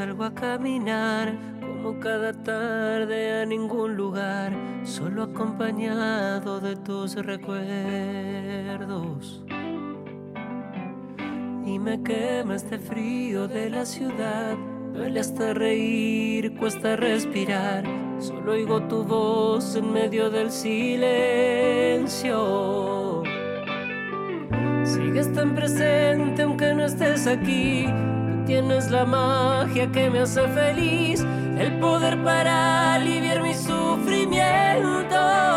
Salgo a caminar, como cada tarde a ningún lugar, solo acompañado de tus recuerdos. Y me quema este frío de la ciudad, duele hasta reír, cuesta respirar, solo oigo tu voz en medio del silencio. Sigues tan presente aunque no estés aquí. Tienes la magia que me hace feliz, el poder para aliviar mi sufrimiento.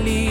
feliz.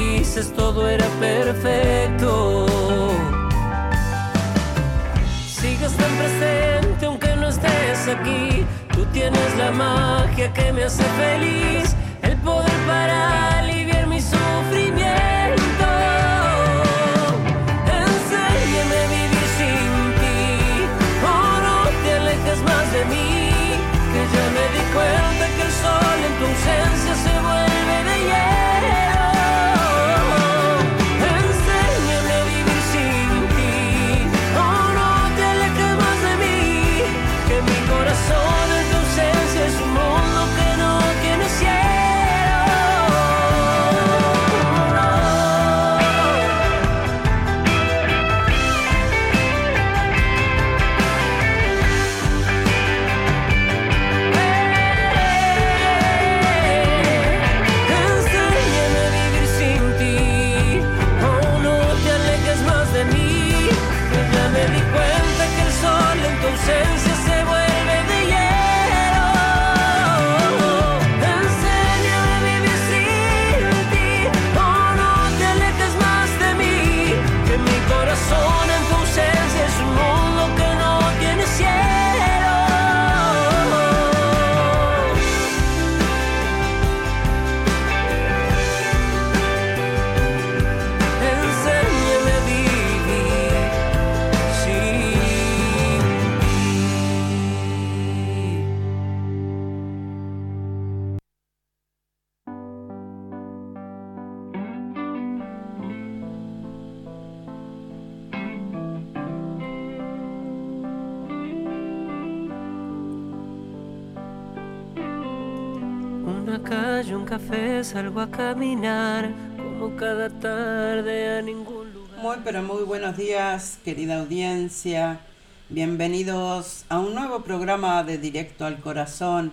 Salgo a caminar como cada tarde a ningún lugar. Muy pero muy buenos días, querida audiencia. Bienvenidos a un nuevo programa de Directo al Corazón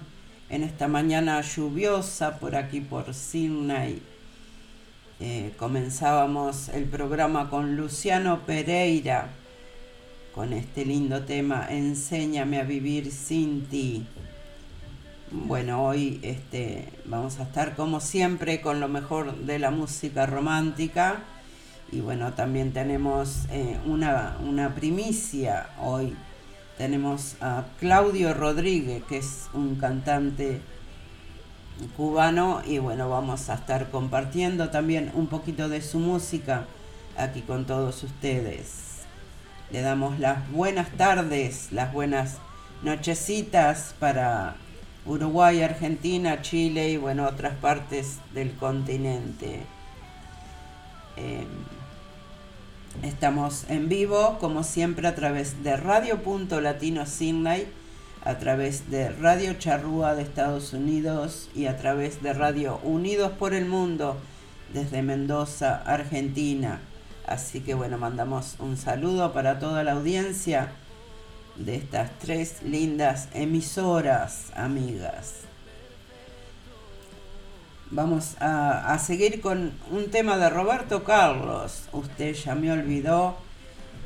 en esta mañana lluviosa por aquí por Sydney. Eh, comenzábamos el programa con Luciano Pereira con este lindo tema, Enséñame a vivir sin ti. Bueno, hoy este, vamos a estar como siempre con lo mejor de la música romántica y bueno, también tenemos eh, una, una primicia hoy. Tenemos a Claudio Rodríguez, que es un cantante cubano y bueno, vamos a estar compartiendo también un poquito de su música aquí con todos ustedes. Le damos las buenas tardes, las buenas nochecitas para Uruguay, Argentina, Chile y bueno, otras partes del continente. Em, estamos en vivo, como siempre, a través de Radio Punto Latino Sydney, a través de Radio Charrúa de Estados Unidos y a través de Radio Unidos por el Mundo desde Mendoza, Argentina. Así que bueno, mandamos un saludo para toda la audiencia de estas tres lindas emisoras, amigas. Vamos a, seguir con un tema de Roberto Carlos. Usted ya me olvidó.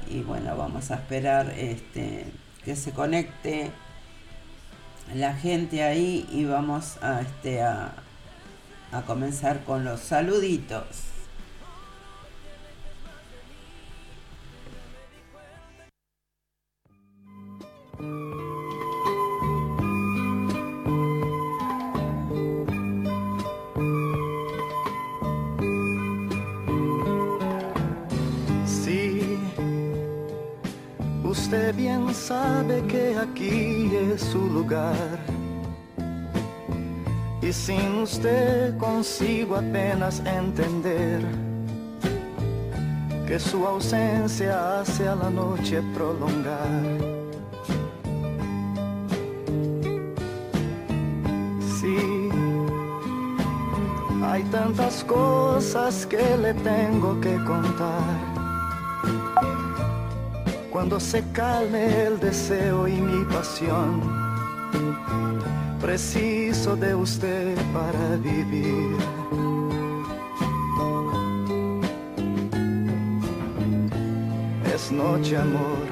Y bueno, vamos a esperar este, que se conecte la gente ahí y vamos a, este, a comenzar con los saluditos. Usted bien sabe que aquí es su lugar. Y sin usted consigo apenas entender que su ausencia hace a la noche prolongar. Hay tantas cosas que le tengo que contar. Cuando se calme el deseo y mi pasión, preciso de usted para vivir. Es noche, amor.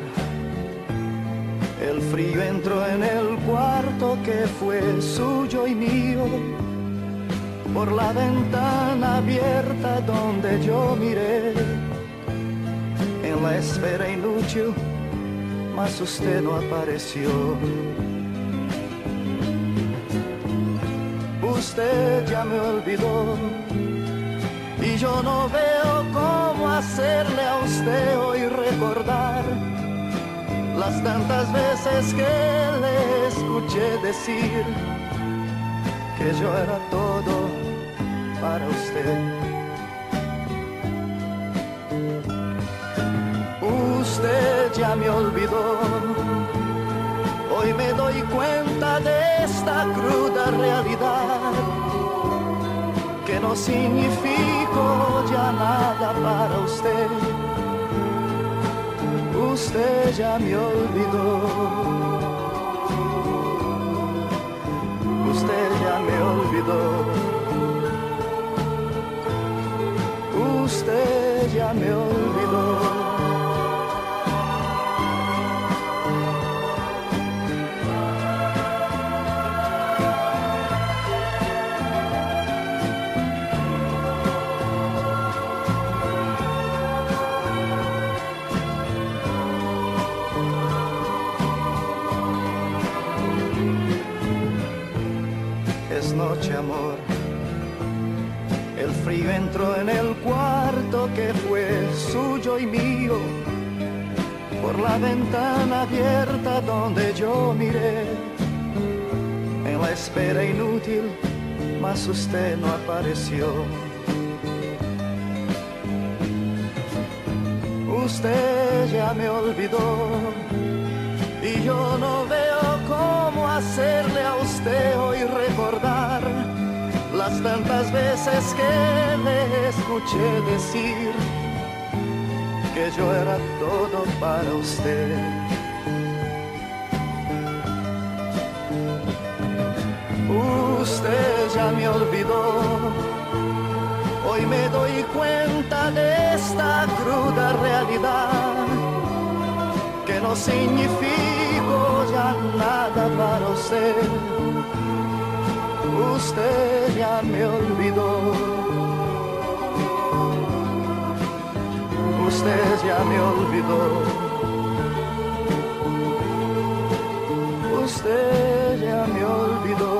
El frío entró en el cuarto que fue suyo y mío por la ventana abierta donde yo miré. En la espera inútil, mas usted no apareció. Usted ya me olvidó y yo no veo cómo hacerle a usted hoy recordar las tantas veces que le escuché decir que yo era todo usted. Usted ya me olvidó, hoy me doy cuenta de esta cruda realidad, que no significo ya nada para usted. Usted ya me olvidó. usted ya me olvidó. Usted ya me olvidó. Mío, por la ventana abierta donde yo miré, en la espera inútil, mas usted no apareció. Usted ya me olvidó y yo no veo cómo hacerle a usted hoy recordar las tantas veces que me escuché decir que yo era todo para usted. Usted ya me olvidó, hoy me doy cuenta de esta cruda realidad no significo ya nada para usted. Usted ya me olvidó. Usted ya me olvidó. Usted ya me olvidó.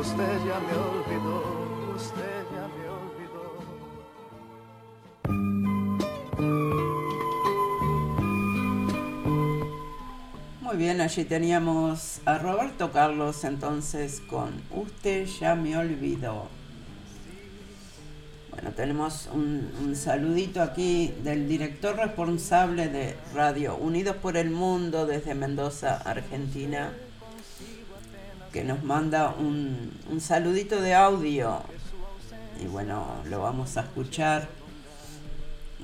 Usted ya me olvidó. Usted ya me olvidó. Muy bien, allí teníamos a Roberto Carlos entonces con Usted ya me olvidó. Bueno, tenemos un, saludito aquí del director responsable de Radio Unidos por el Mundo desde Mendoza, Argentina, que nos manda un, un saludito de audio. Y bueno, lo vamos a escuchar.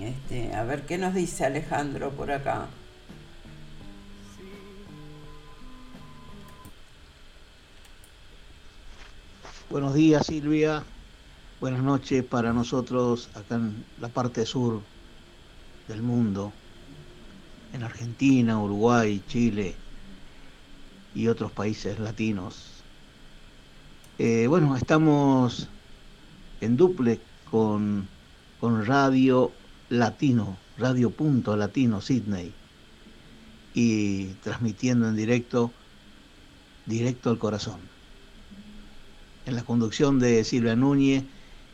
Este, a ver qué nos dice Alejandro por acá. Buenos días, Silvia. Buenas noches para nosotros acá en la parte sur del mundo, en Argentina, Uruguay, Chile y otros países latinos. Eh, bueno, estamos en duple con, con Radio Latino, Radio Punto Latino Sydney, y transmitiendo en directo, directo al corazón. En la conducción de Silvia Núñez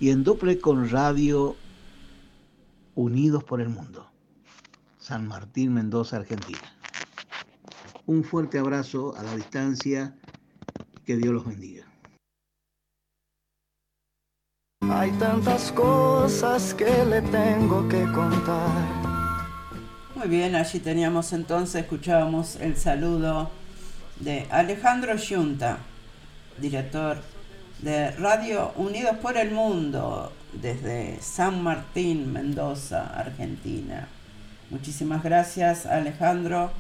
y en duple con Radio Unidos por el Mundo, San Martín, Mendoza, Argentina. Un fuerte abrazo a la distancia, que Dios los bendiga. Hay tantas cosas que le tengo que contar. Muy bien, allí teníamos entonces, escuchábamos el saludo de Alejandro Yunta, director de Radio Unidos por el Mundo desde San Martín, Mendoza, Argentina. Muchísimas gracias Alejandro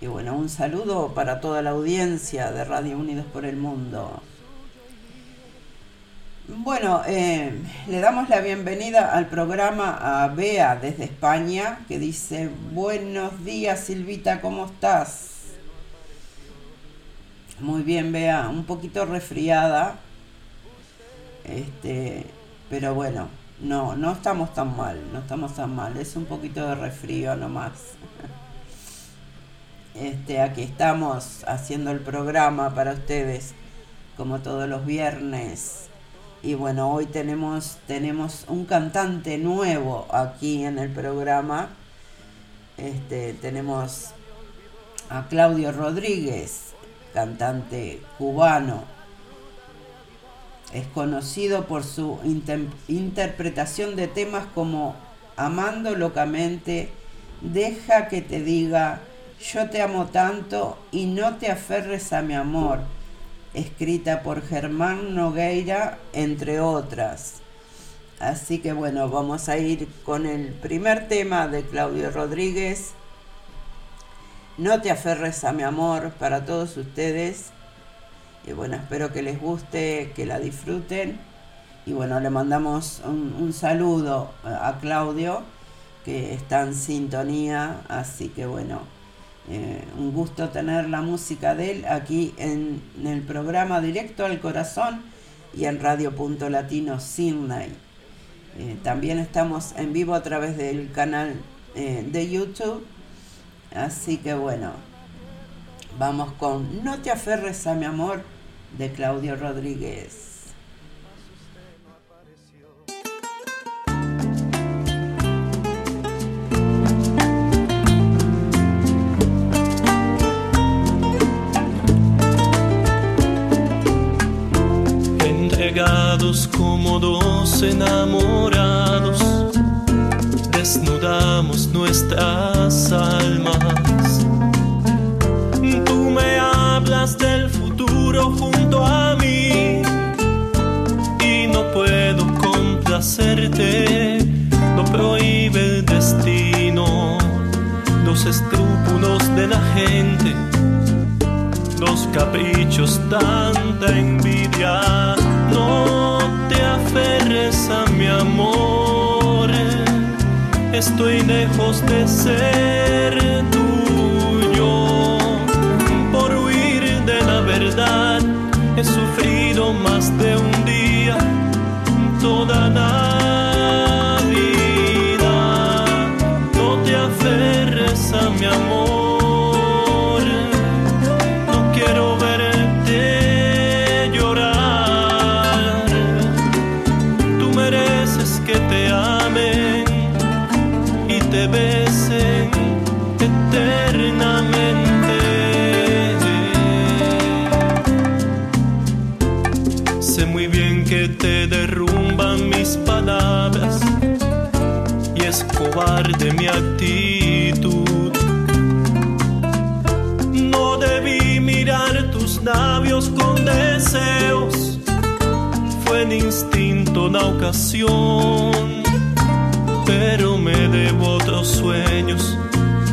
y bueno, un saludo para toda la audiencia de Radio Unidos por el Mundo. Bueno, eh, le damos la bienvenida al programa a Bea desde España, que dice, buenos días Silvita, ¿cómo estás? Muy bien, Bea, un poquito resfriada, este, pero bueno, no, no estamos tan mal, no estamos tan mal, es un poquito de resfrío nomás. Este, aquí estamos haciendo el programa para ustedes, como todos los viernes. Y bueno, hoy tenemos, tenemos un cantante nuevo aquí en el programa. Este, tenemos a Claudio Rodríguez, cantante cubano. Es conocido por su inter interpretación de temas como Amando locamente, Deja que te diga, Yo te amo tanto y no te aferres a mi amor escrita por Germán Nogueira, entre otras. Así que bueno, vamos a ir con el primer tema de Claudio Rodríguez. No te aferres a mi amor para todos ustedes. Y bueno, espero que les guste, que la disfruten. Y bueno, le mandamos un, saludo a Claudio, que está en sintonía. Así que bueno, eh, un gusto tener la música de él aquí en, en, el programa Directo al Corazón y en Radio Punto Latino Sydney. Eh, también estamos en vivo a través del canal eh, de YouTube. Así que bueno, vamos con No te aferres a mi amor de Claudio Rodríguez. Entregados como dos enamorados, desnudamos nuestras almas. Junto a mí y no puedo complacerte, no prohíbe el destino, los escrúpulos de la gente los caprichos, tanta envidia. No te aferres a mi amor, estoy lejos de ser tuyo. Por huir de la verdad de un día, toda la vida. No te aferres a mi amor. De mi actitud. No debí mirar tus labios con deseos, fue el instinto una ocasión, pero me debo otros sueños,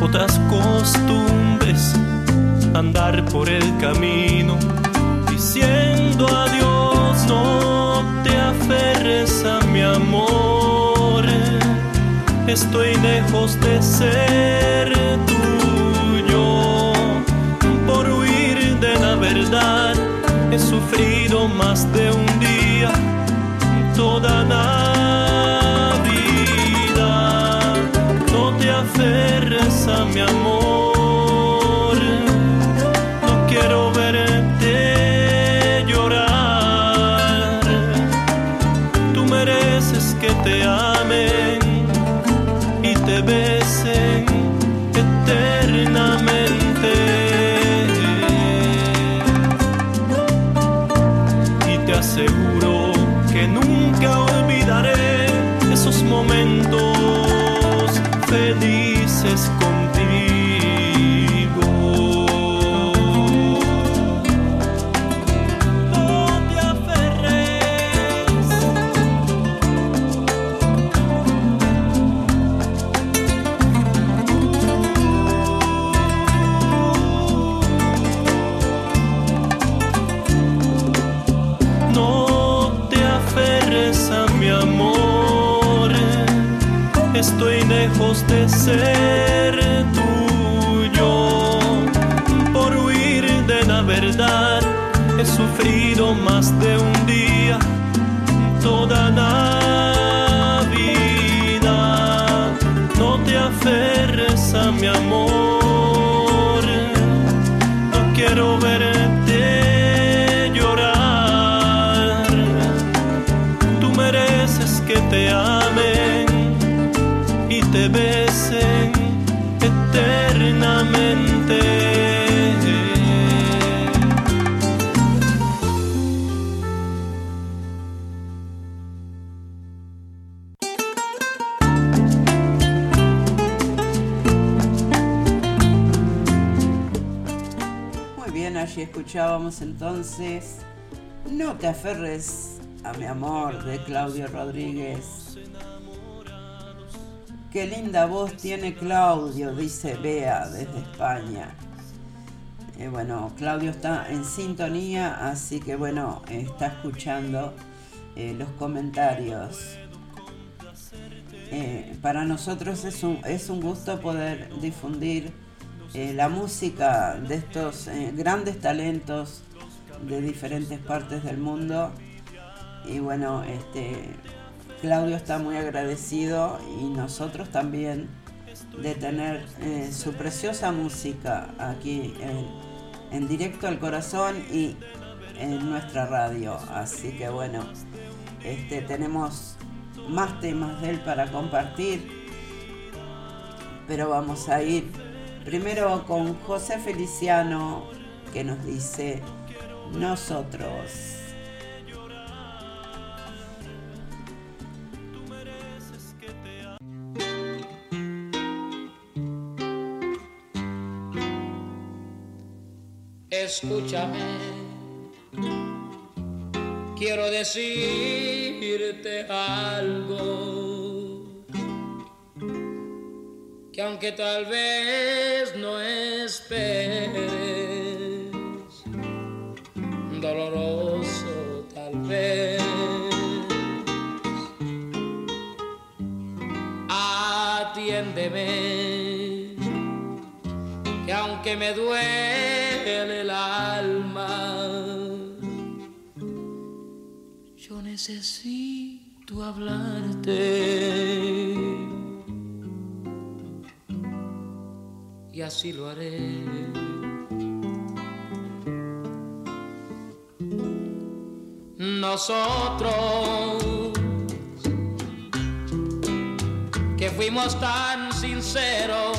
otras costumbres, andar por el camino diciendo adiós, te aferres mi amor estoy lejos de ser tuyo. Por huir de la verdad he sufrido más de un día, toda la ser tuyo. Por huir de la verdad he sufrido más de un día, toda la vida. No te aferres a mi amor, escuchábamos entonces No te aferres a mi amor de Claudio Rodríguez Qué linda voz tiene Claudio, dice Bea desde España. Eh, bueno, Claudio está en sintonía, así que bueno, está escuchando eh, los comentarios. Eh, para nosotros es un, es un gusto poder difundir la música de estos grandes talentos de diferentes partes del mundo. Y bueno, este, Claudio está muy agradecido y nosotros también de tener eh, su preciosa música aquí en, directo al corazón y en nuestra radio. Así que bueno, este, tenemos más temas de él para compartir, pero vamos a ir primero con José Feliciano que nos dice nosotros. escúchame. Quiero decirte algo que aunque tal vez no esperes, doloroso tal vez. Atiéndeme, que aunque me duele el alma, yo necesito hablarte. Lo haré. Nosotros que fuimos tan sinceros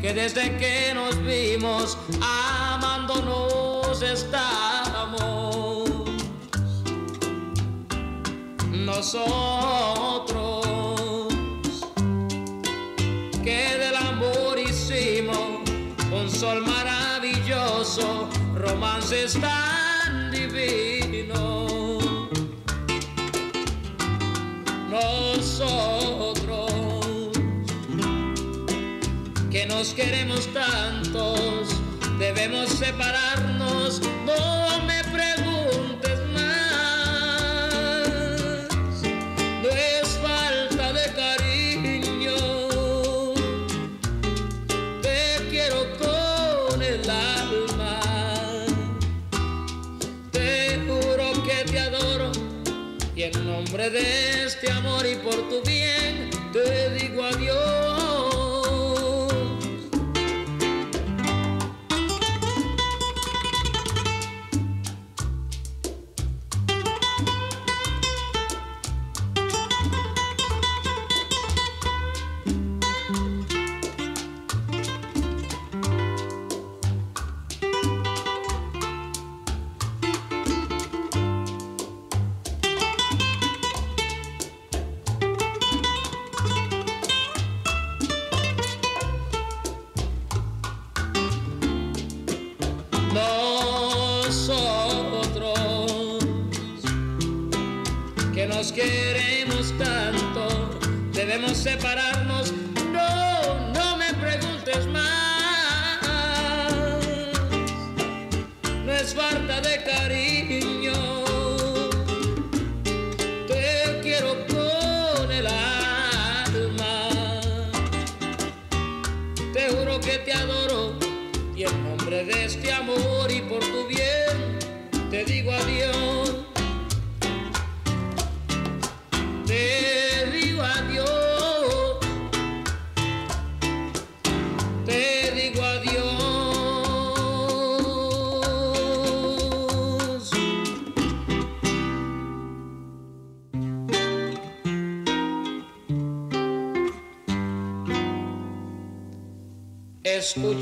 que desde que nos vimos amándonos estamos. Nosotros Nosotros. Que nos queremos tantos, debemos separarnos,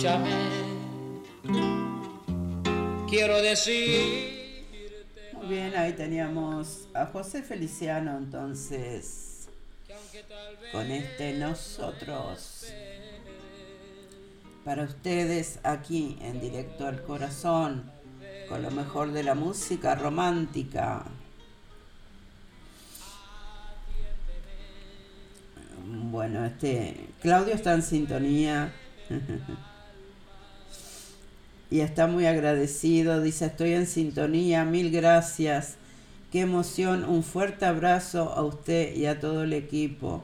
Escúchame. Quiero decir Muy bien, ahí teníamos a José Feliciano entonces con este nosotros para ustedes aquí en directo al corazón con lo mejor de la música romántica. Bueno, este Claudio está en sintonía. y está muy agradecido. Dice, estoy en sintonía, mil gracias. Qué emoción, un fuerte abrazo a usted y a todo el equipo.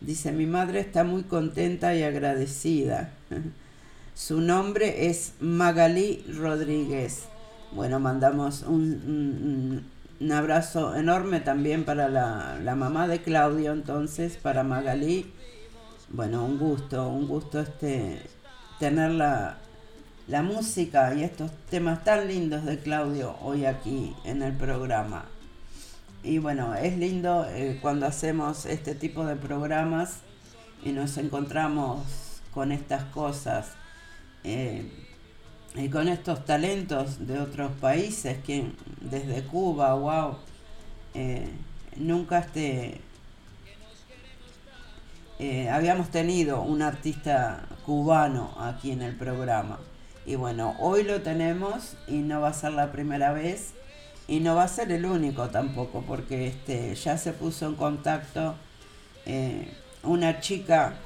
Dice, mi madre está muy contenta y agradecida. Su nombre es Magalí Rodríguez. Bueno, mandamos un, un- abrazo enorme también para la, la mamá de Claudio, entonces, para Magalí. Bueno, un gusto, un gusto este tener la, música y estos temas tan lindos de Claudio hoy aquí en el programa. Y bueno, es lindo eh, cuando hacemos este tipo de programas y nos encontramos con estas cosas eh, y con estos talentos de otros países que desde Cuba, wow, eh, nunca este, habíamos tenido un artista cubano aquí en el programa. Y bueno, hoy lo tenemos y no va a ser la primera vez y no va a ser el único tampoco, porque este, ya se puso en contacto eh, una chica,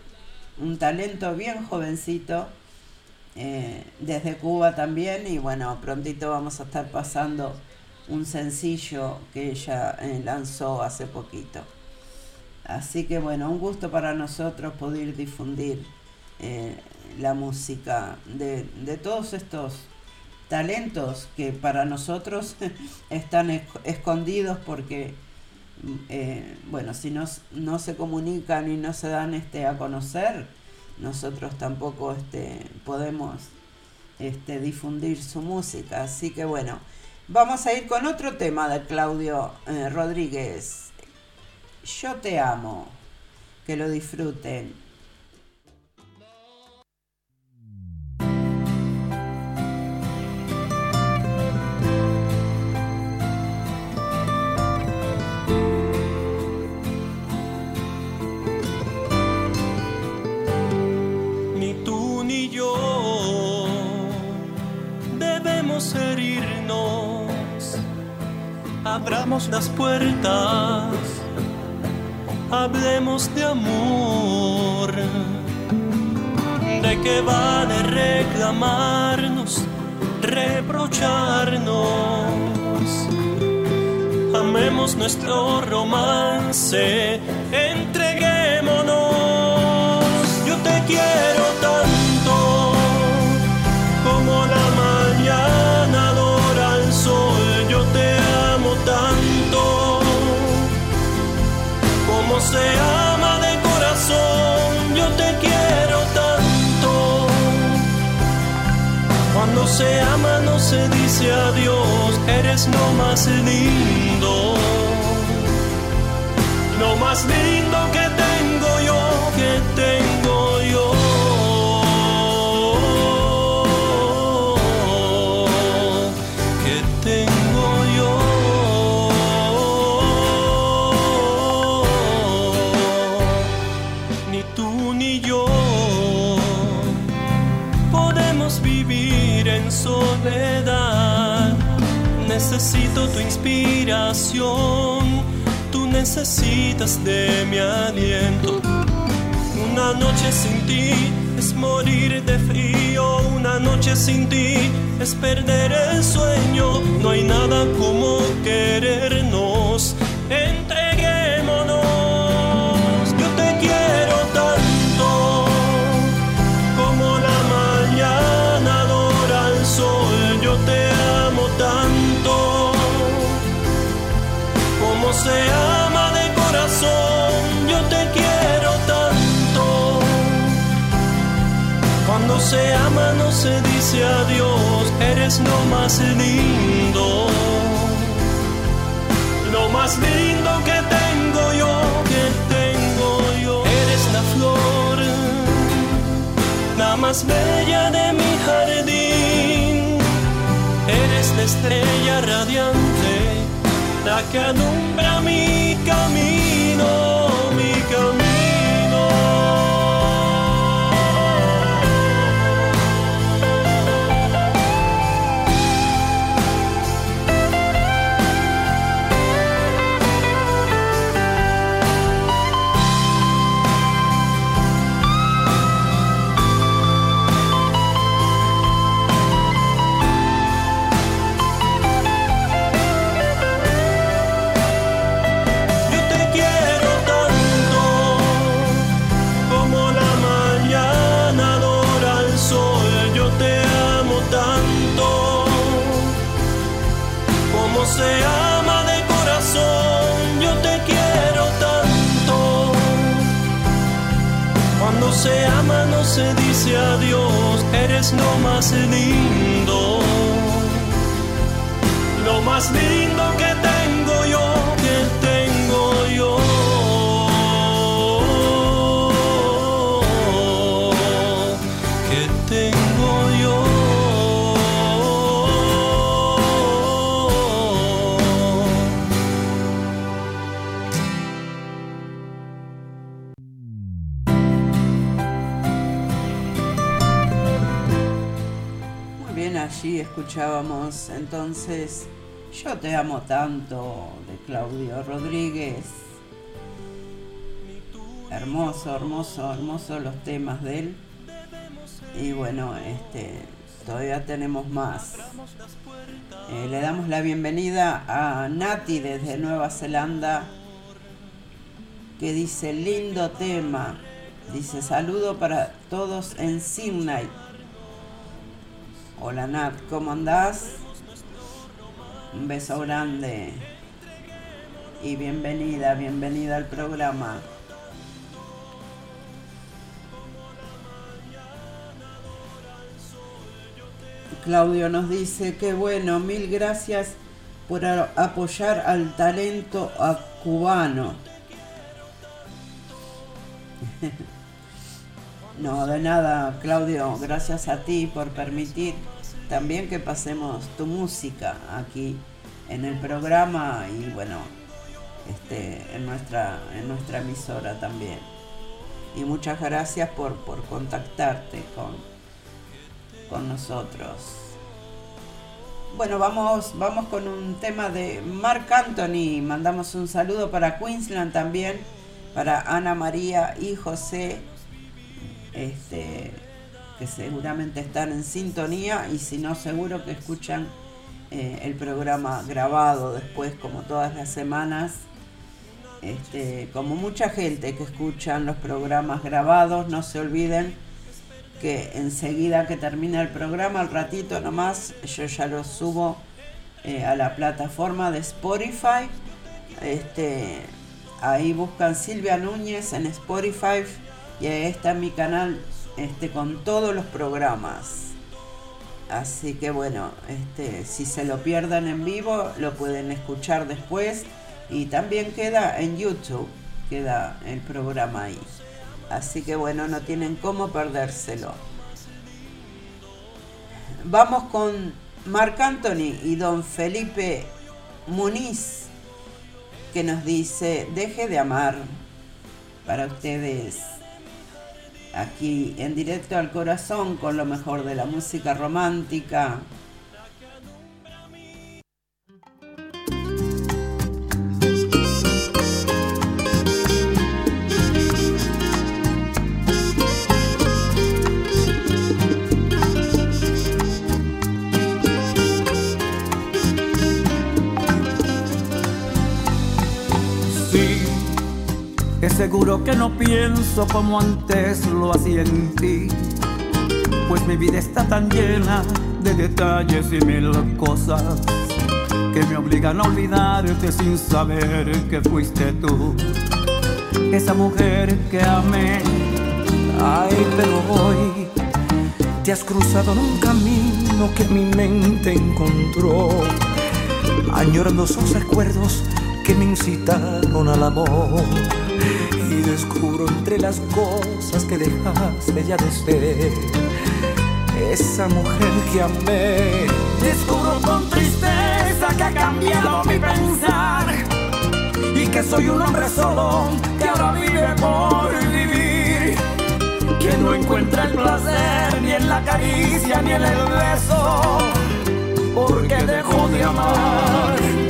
un talento bien jovencito, eh, desde Cuba también, y bueno, prontito vamos a estar pasando un sencillo que ella eh, lanzó hace poquito. Así que bueno, un gusto para nosotros poder difundir eh, la música de, de, todos estos talentos que para nosotros están escondidos porque, eh, bueno, si no, no, se comunican y no se dan este, a conocer, nosotros tampoco este, podemos este, difundir su música. Así que bueno, vamos a ir con otro tema de Claudio eh, Rodríguez. Yo te amo. Que lo disfruten. Abramos las puertas hablemos de amor. ¿De qué vale reclamarnos, reprocharnos? Amemos nuestro romance, entreguémonos. Yo te quiero se ama de corazón. Yo te quiero tanto. Cuando se ama no se dice adiós, eres lo más lindo. Lo más lindo Necesito tu inspiración, tú necesitas de mi aliento. Una noche sin ti es morir de frío, una noche sin ti es perder el sueño. No hay nada se ama no se dice adiós, eres lo más lindo. Lo más lindo que tengo yo, que tengo yo. Eres la flor, la más bella de mi jardín. Eres la estrella radiante, la que alumbra mi camino, se ama no se dice adiós. Eres lo más lindo. Lo más lindo escuchábamos entonces Yo te amo tanto de Claudio Rodríguez. Hermoso, hermoso, hermoso los temas de él. Y bueno, este todavía tenemos más. Eh, le damos la bienvenida a Nati desde Nueva Zelanda, que dice lindo tema. Dice saludo para todos en Sydney. Hola Nat, ¿cómo andás? Un beso grande y bienvenida, bienvenida al programa. Claudio nos dice que bueno, mil gracias por apoyar al talento cubano. No, de nada, Claudio, gracias a ti por permitir también que pasemos tu música aquí en el programa y bueno, este, en, nuestra, en nuestra emisora también. Y muchas gracias por, por contactarte con, con nosotros. Bueno, vamos, vamos con un tema de Mark Anthony. Mandamos un saludo para Queensland también, para Ana María y José, este, seguramente están en sintonía y si no, seguro que escuchan eh, el programa grabado después, como todas las semanas. Este, como mucha gente que escuchan los programas grabados, no se olviden que enseguida que termine el programa, al ratito nomás, yo ya lo subo eh, a la plataforma de Spotify. Este, ahí buscan Silvia Núñez en Spotify y ahí está mi canal este, con todos los programas. Así que bueno, este, si se lo pierdan en vivo, lo pueden escuchar después y también queda en YouTube, queda el programa ahí. Así que bueno, no tienen cómo perdérselo. Vamos con Marc Anthony y don Felipe Muniz, que nos dice, deje de amar para ustedes aquí en directo al corazón con lo mejor de la música romántica. Seguro que no pienso como antes lo hacía en ti. Pues mi vida está tan llena de detalles y mil cosas que me obligan a olvidarte sin saber que fuiste tú. Esa mujer que amé, ay, pero hoy te has cruzado en un camino que mi mente encontró, añorando esos recuerdos que me incitaron al amor y descubro entre las cosas que dejaste ya de ser esa mujer que amé. Descubro con tristeza que ha cambiado mi pensar y que soy un hombre solo que ahora vive por vivir. Que no encuentra el placer ni en la caricia ni en el beso, porque dejó de amar.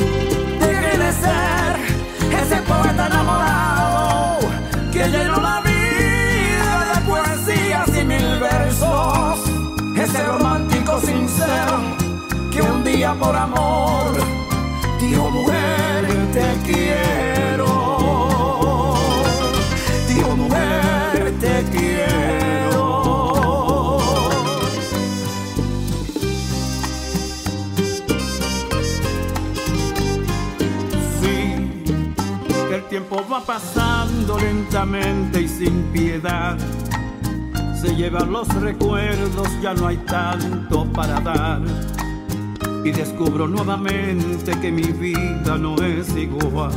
Ese romántico sincero que un día por amor dijo mujer te quiero. Dijo mujer te quiero. Sí, el tiempo va pasando lentamente y sin piedad. Se llevan los recuerdos, ya no hay tanto para dar. Y descubro nuevamente que mi vida no es igual.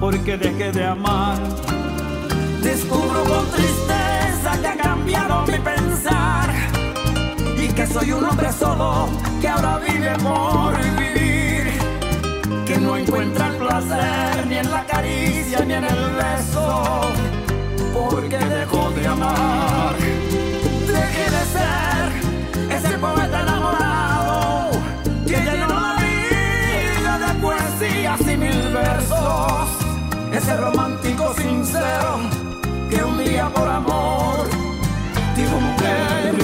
Porque dejé de amar. Descubro con tristeza que ha cambiado mi pensar. Y que soy un hombre solo que ahora vive por vivir. Que no encuentra el placer ni en la caricia ni en el beso. Porque dejó de amar. Dejé de ser ese poeta enamorado que llenó la vida de poesías y mil versos. Ese romántico sincero que un día por amor dijo mujer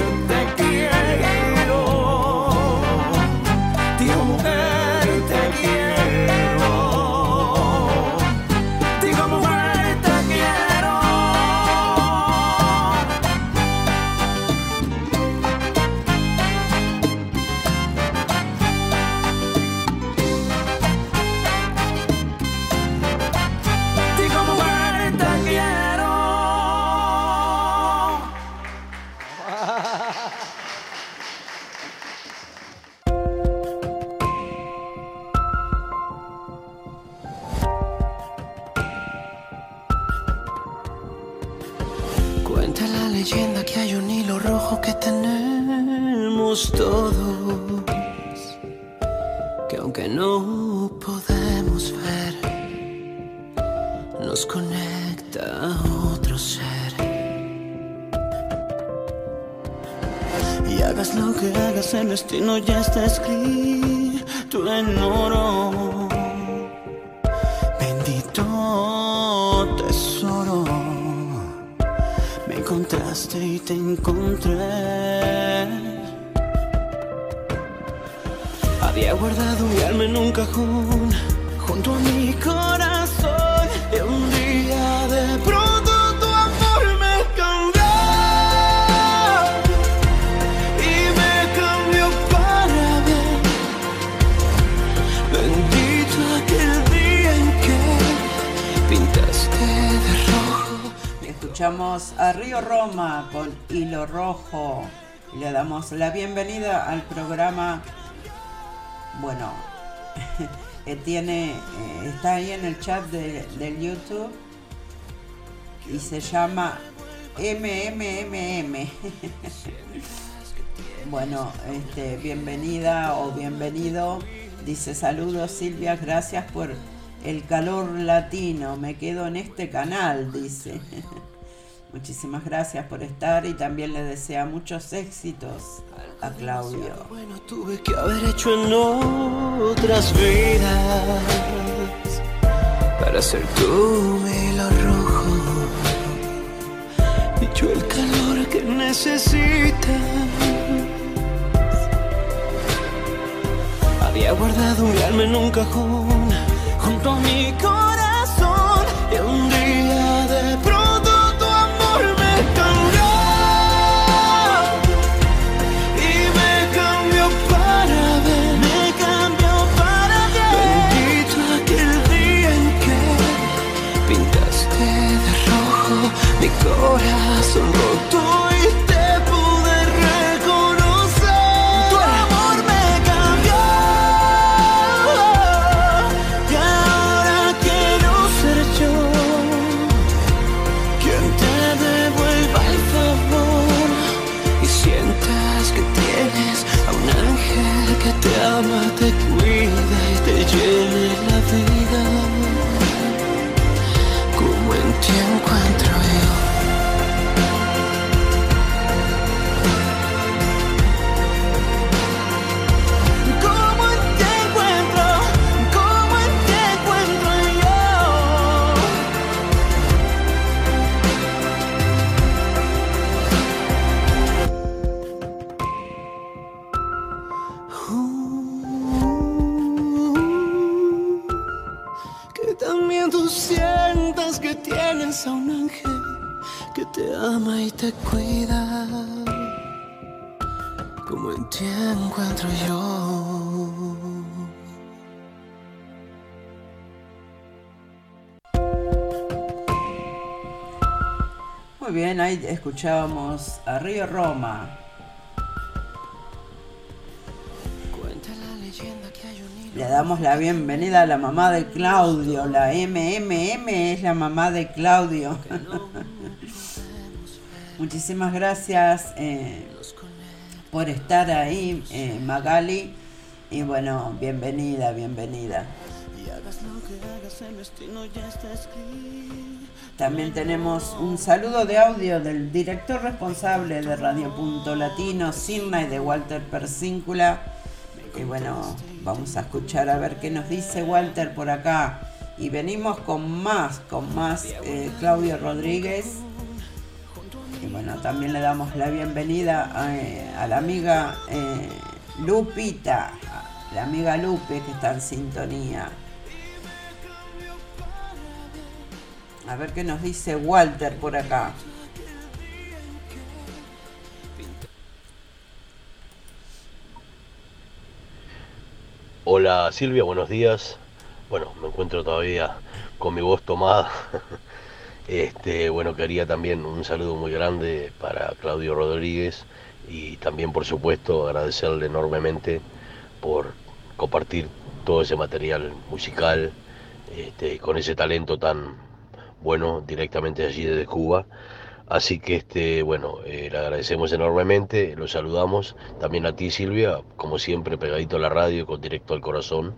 tiene, eh, está ahí en el chat de- del YouTube y se llama MMMM. bueno, este, bienvenida o bienvenido. Dice saludos Silvia, gracias por el calor latino. Me quedo en este canal, dice. Muchísimas gracias por estar y también le desea muchos éxitos a Claudio. Bueno, tuve que haber hecho en otras vidas para ser mi hilo rojo y yo el calor que necesitas. Había guardado mi alma en un cajón junto a mi corazón Encuentro yo. Muy bien, ahí escuchábamos a Río Roma. Le damos la bienvenida a la mamá de Claudio. La MMM es la mamá de Claudio. Muchísimas gracias eh, por estar ahí, eh, Magali. Y bueno, bienvenida, bienvenida. También tenemos un saludo de audio del director responsable de Radio Punto Latino, Sirna y de Walter Persíncula. Y bueno, vamos a escuchar a ver qué nos dice Walter por acá. Y venimos con más, con más eh, Claudio Rodríguez. Y bueno, también le damos la bienvenida a, eh, a la amiga eh, Lupita, la amiga Lupe que está en sintonía. A ver qué nos dice Walter por acá. Hola Silvia, buenos días. Bueno, me encuentro todavía con mi voz tomada. Este, bueno, quería también un saludo muy grande para Claudio Rodríguez y también, por supuesto, agradecerle enormemente por compartir todo ese material musical este, con ese talento tan bueno directamente allí desde Cuba. Así que este, bueno, eh, le agradecemos enormemente, lo saludamos. También a ti Silvia, como siempre, pegadito a la radio, con directo al corazón.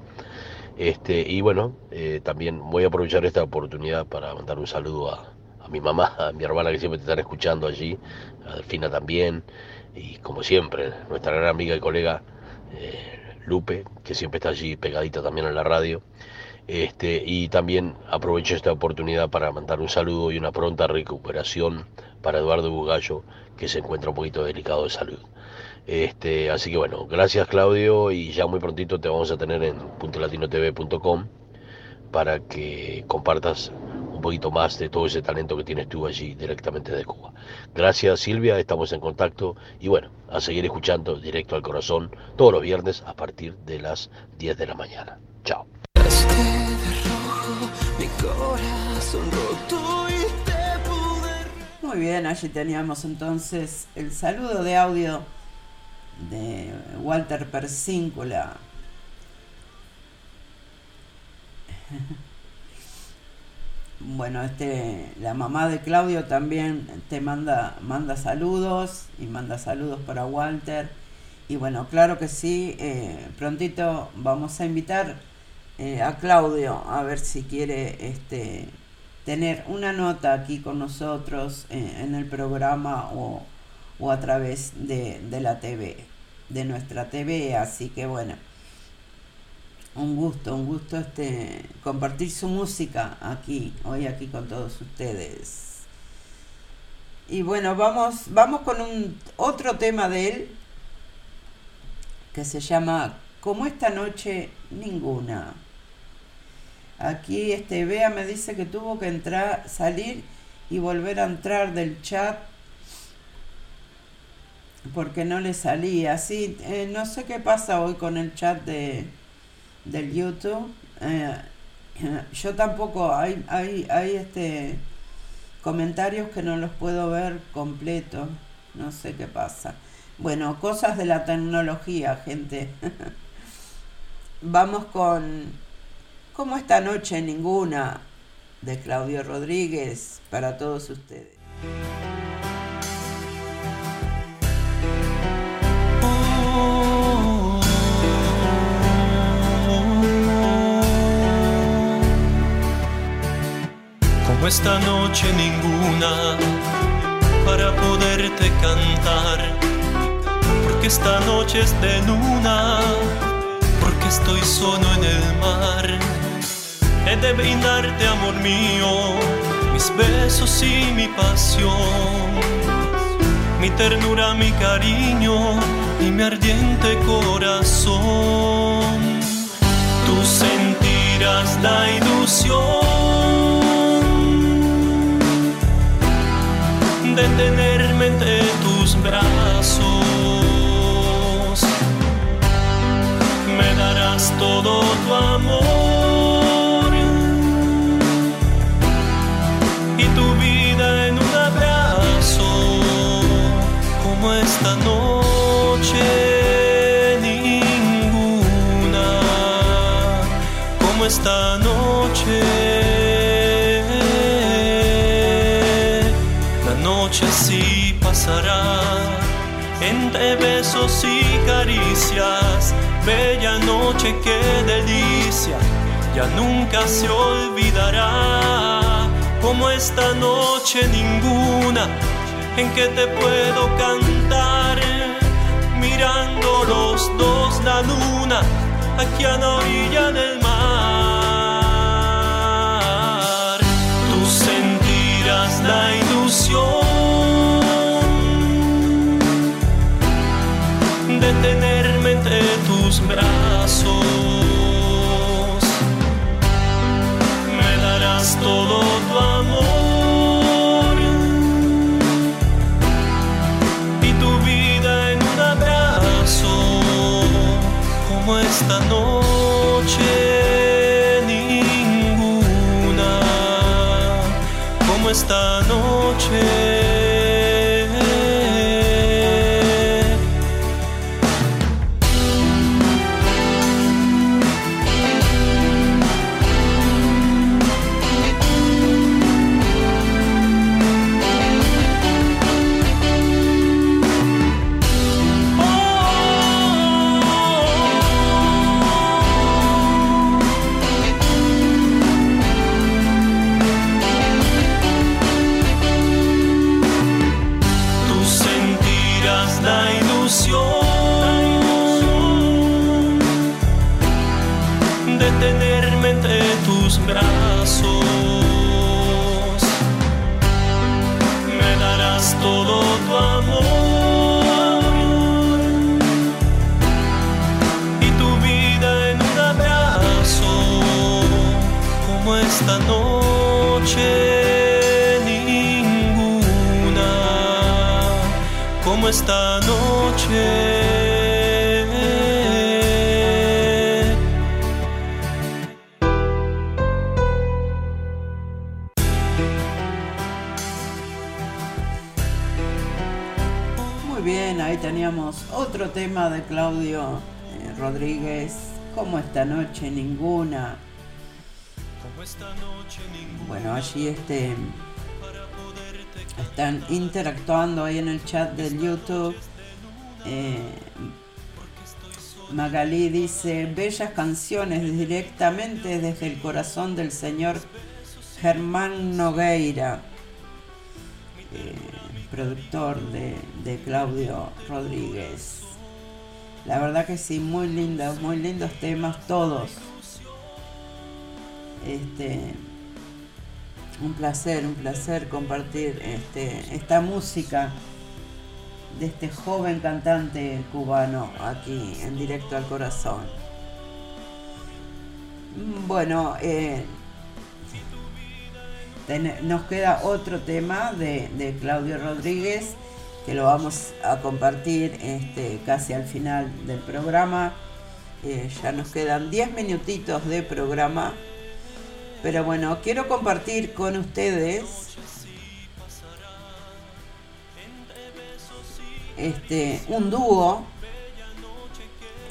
Este, y bueno, eh, también voy a aprovechar esta oportunidad para mandar un saludo a, mi mamá, a mi hermana que siempre te están escuchando allí, a Delfina también, y como siempre, nuestra gran amiga y colega eh, Lupe, que siempre está allí pegadita también en la radio. Este, y también aprovecho esta oportunidad para mandar un saludo y una pronta recuperación para Eduardo Bugallo, que se encuentra un poquito delicado de salud. Este, así que bueno, gracias Claudio y ya muy prontito te vamos a tener en puntolatinotv.com para que compartas un poquito más de todo ese talento que tienes tú allí directamente de Cuba. Gracias Silvia, estamos en contacto y bueno, a seguir escuchando directo al corazón todos los viernes a partir de las 10 de la mañana. Chao. Muy bien, allí teníamos entonces el saludo de audio de Walter Persíncula. Bueno, este, la mamá de Claudio también te manda, manda saludos y manda saludos para Walter. Y bueno, claro que sí, eh, prontito vamos a invitar eh, a Claudio a ver si quiere este, tener una nota aquí con nosotros eh, en el programa o, o a través de, de la TV, de nuestra TV. Así que bueno un gusto, un gusto este compartir su música aquí, hoy aquí con todos ustedes. Y bueno, vamos, vamos con un otro tema de él que se llama Como esta noche ninguna. Aquí este Bea me dice que tuvo que entrar, salir y volver a entrar del chat porque no le salía. Sí, eh, no sé qué pasa hoy con el chat de, del YouTube. Eh, yo tampoco, hay, hay, hay este comentarios que no los puedo ver completos. No sé qué pasa. Bueno, cosas de la tecnología, gente. Vamos con Como esta noche ninguna de Claudio Rodríguez para todos ustedes. Esta noche ninguna para poderte cantar, porque esta noche es de luna, porque estoy solo en el mar. He de brindarte, amor mío, mis besos y mi pasión, mi ternura, mi cariño y mi ardiente corazón. Tú sentirás la ilusión de tenerme entre tus brazos. Me darás todo tu amor. Y tu vida en un abrazo, como esta noche ninguna, como esta noche entre besos y caricias. Bella noche, qué delicia, ya nunca se olvidará. Como esta noche ninguna en que te puedo cantar, mirando los dos la luna aquí a la orilla del mar. Tú sentirás la ilusión tenerme entre tus brazos. Interactuando ahí en el chat del YouTube. Eh, Magalí dice, bellas canciones directamente desde el corazón del señor Germán Nogueira. Eh, productor de, Claudio Rodríguez. La verdad que sí, muy lindos, muy lindos temas todos. Este, un placer, un placer compartir este, esta música de este joven cantante cubano aquí en directo al corazón. Bueno, eh, nos queda otro tema de, Claudio Rodríguez que lo vamos a compartir este, casi al final del programa. Eh, ya nos quedan 10 minutitos de programa. Pero bueno, quiero compartir con ustedes este, un dúo,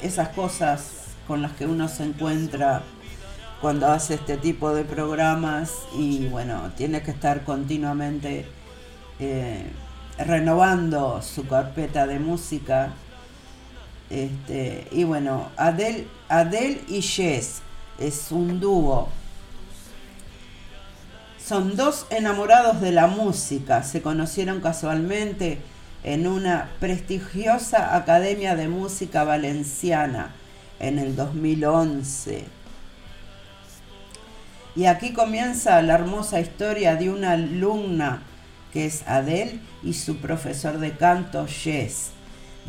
esas cosas con las que uno se encuentra cuando hace este tipo de programas y bueno, tiene que estar continuamente eh, renovando su carpeta de música. Este, y bueno, Adele, Adele y Jess es un dúo. Son dos enamorados de la música. Se conocieron casualmente en una prestigiosa Academia de Música Valenciana en el 2011 y aquí comienza la hermosa historia de una alumna que es Adele y su profesor de canto Jess.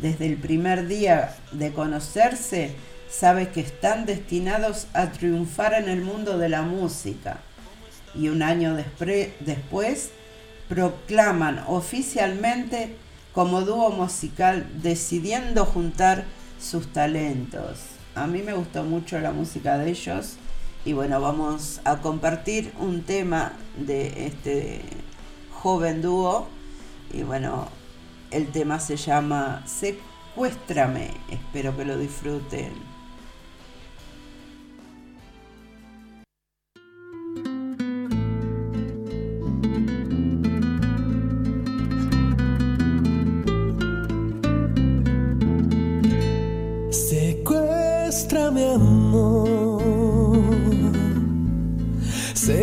Desde el primer día de conocerse, sabe que están destinados a triunfar en el mundo de la música. Y un año después proclaman oficialmente como dúo musical decidiendo juntar sus talentos. A mí me gustó mucho la música de ellos y bueno, vamos a compartir un tema de este joven dúo. Y bueno, el tema se llama Secuéstrame. Espero que lo disfruten.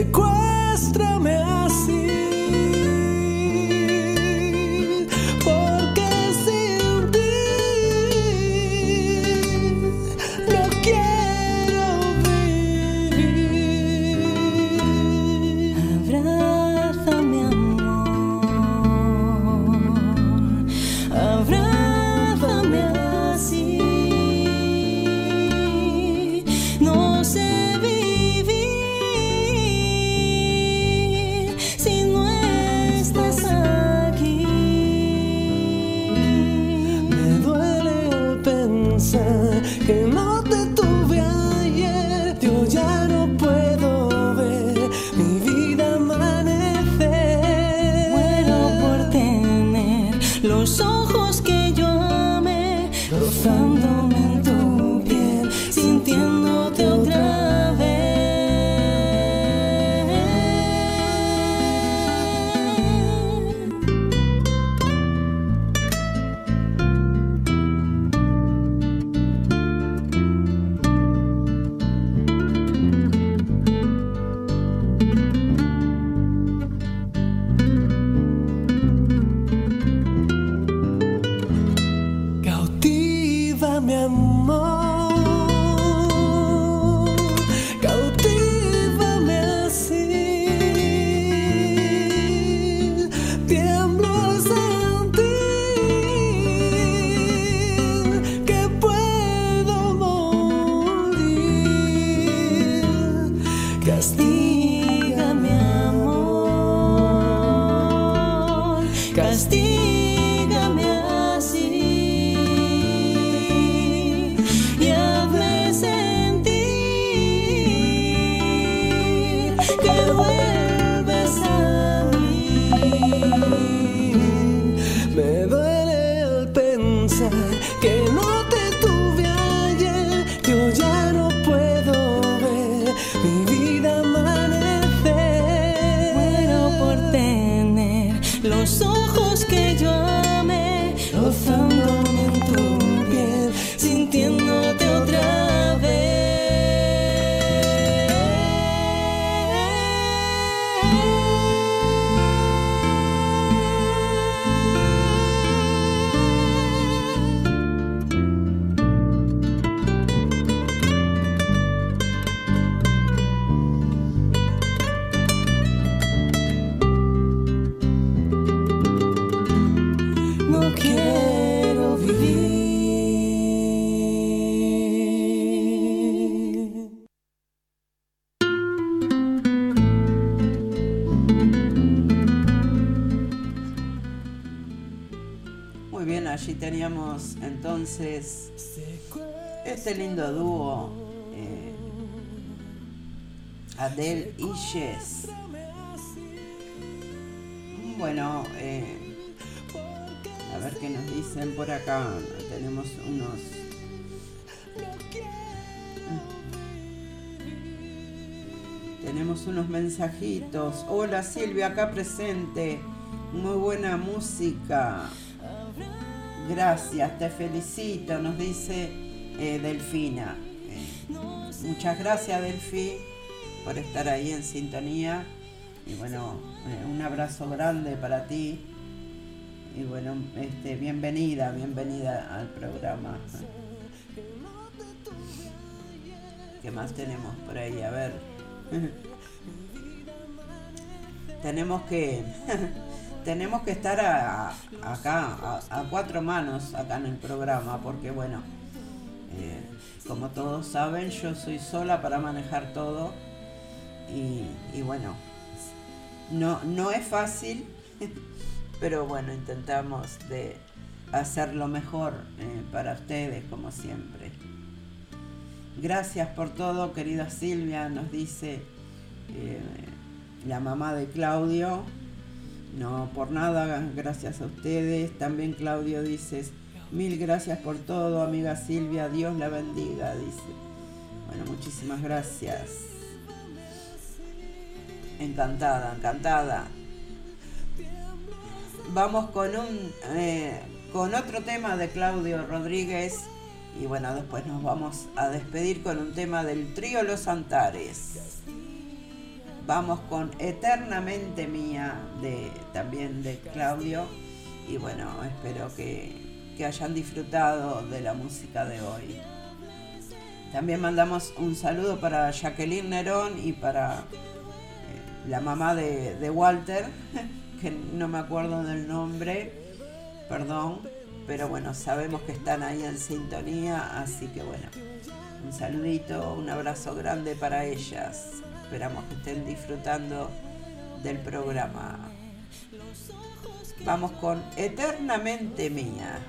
Secuéstrame more. Lindo dúo, eh, Adele y Jess. Bueno, eh, a ver qué nos dicen por acá. Tenemos unos. Tenemos unos mensajitos. Hola Silvia, acá presente. Muy buena música. Gracias, te felicito, nos dice eh, Delfina. Eh, muchas gracias Delfi por estar ahí en sintonía. Y bueno, eh, un abrazo grande para ti. Y bueno, este, bienvenida, bienvenida al programa. ¿Qué más tenemos por ahí? A ver. tenemos que tenemos que estar a- acá a cuatro manos acá en el programa porque bueno como todos saben yo soy sola para manejar todo y, y bueno no no es fácil pero bueno intentamos de hacer lo mejor eh, para ustedes como siempre Gracias por todo, querida Silvia, nos dice eh, la mamá de Claudio. No, por nada, gracias a ustedes. También Claudio dice, mil gracias por todo, amiga Silvia, Dios la bendiga, dice. Bueno, muchísimas gracias. Encantada, encantada. Vamos con un eh, con otro tema de Claudio Rodríguez y bueno, después nos vamos a despedir con un tema del trío Los Antares. Vamos con Eternamente Mía de también de Claudio y bueno, espero que, que hayan disfrutado de la música de hoy. También mandamos un saludo para Jacqueline Nerón y para eh, la mamá de, de Walter, que no me acuerdo del nombre, perdón, pero bueno, sabemos que están ahí en sintonía, así que bueno, un saludito, un abrazo grande para ellas. Esperamos que estén disfrutando del programa. Vamos con Eternamente Mía.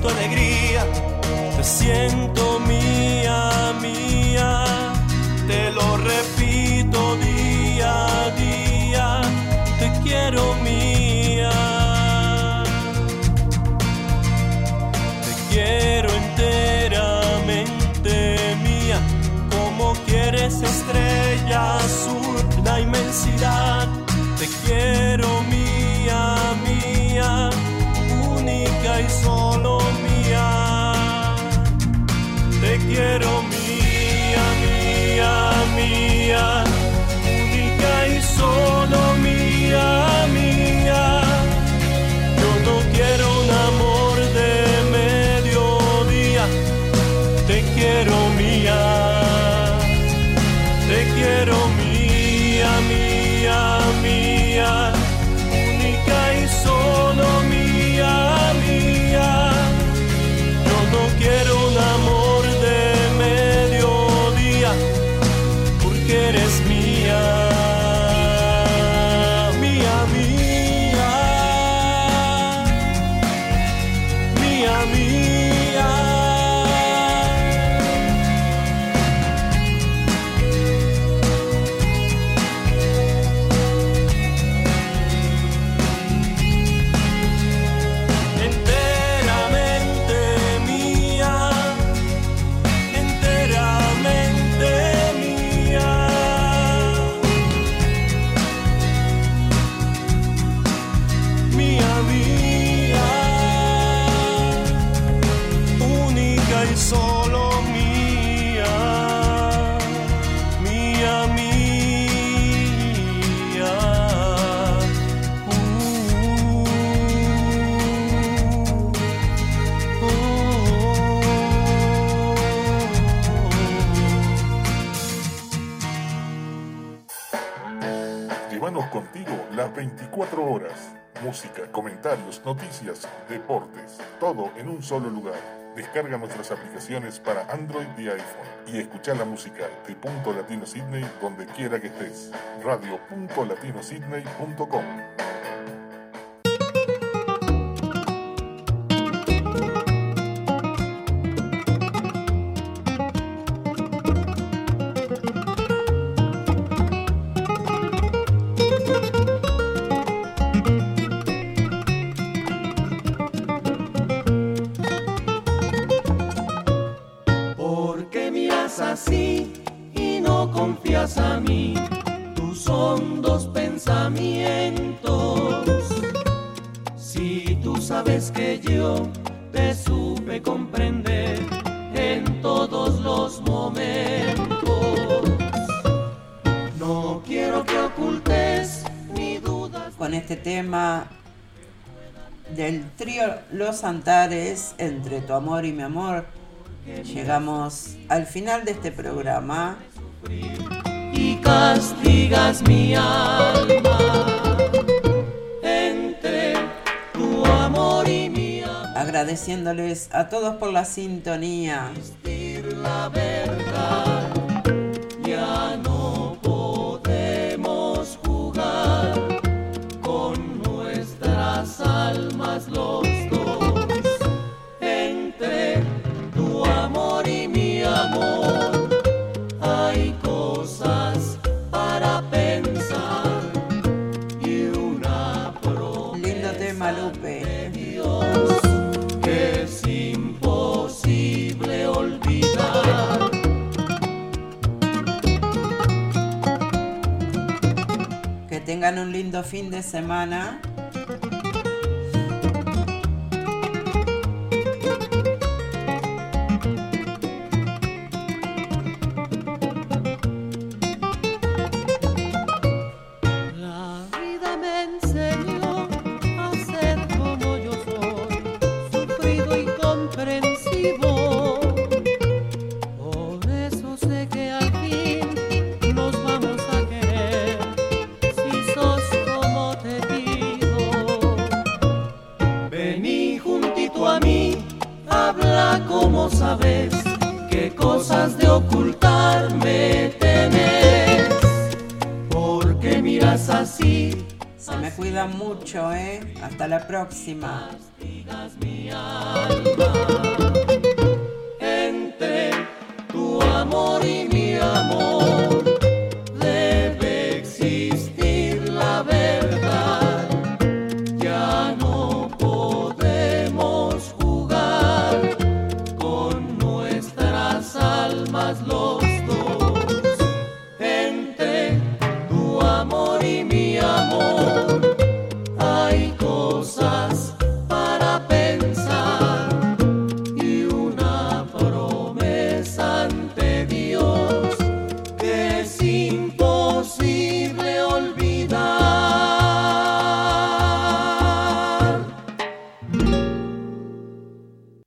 Tu alegría, te siento mía, mía, te lo repito día a día, te quiero mía. Te quiero enteramente mía, como quieres estrella azul, la inmensidad, te quiero quiero noticias, deportes, todo en un solo lugar. Descarga nuestras aplicaciones para Android y iPhone y escucha la música de Punto Latino Sydney donde quiera que estés. Radio.latinosidney.com Los Antares, entre tu amor y mi amor, llegamos al final de este programa. y castigas mi alma entre tu amor y mi amor. Agradeciéndoles a todos por la sintonía. La verdad, un lindo fin de semana. Cuidan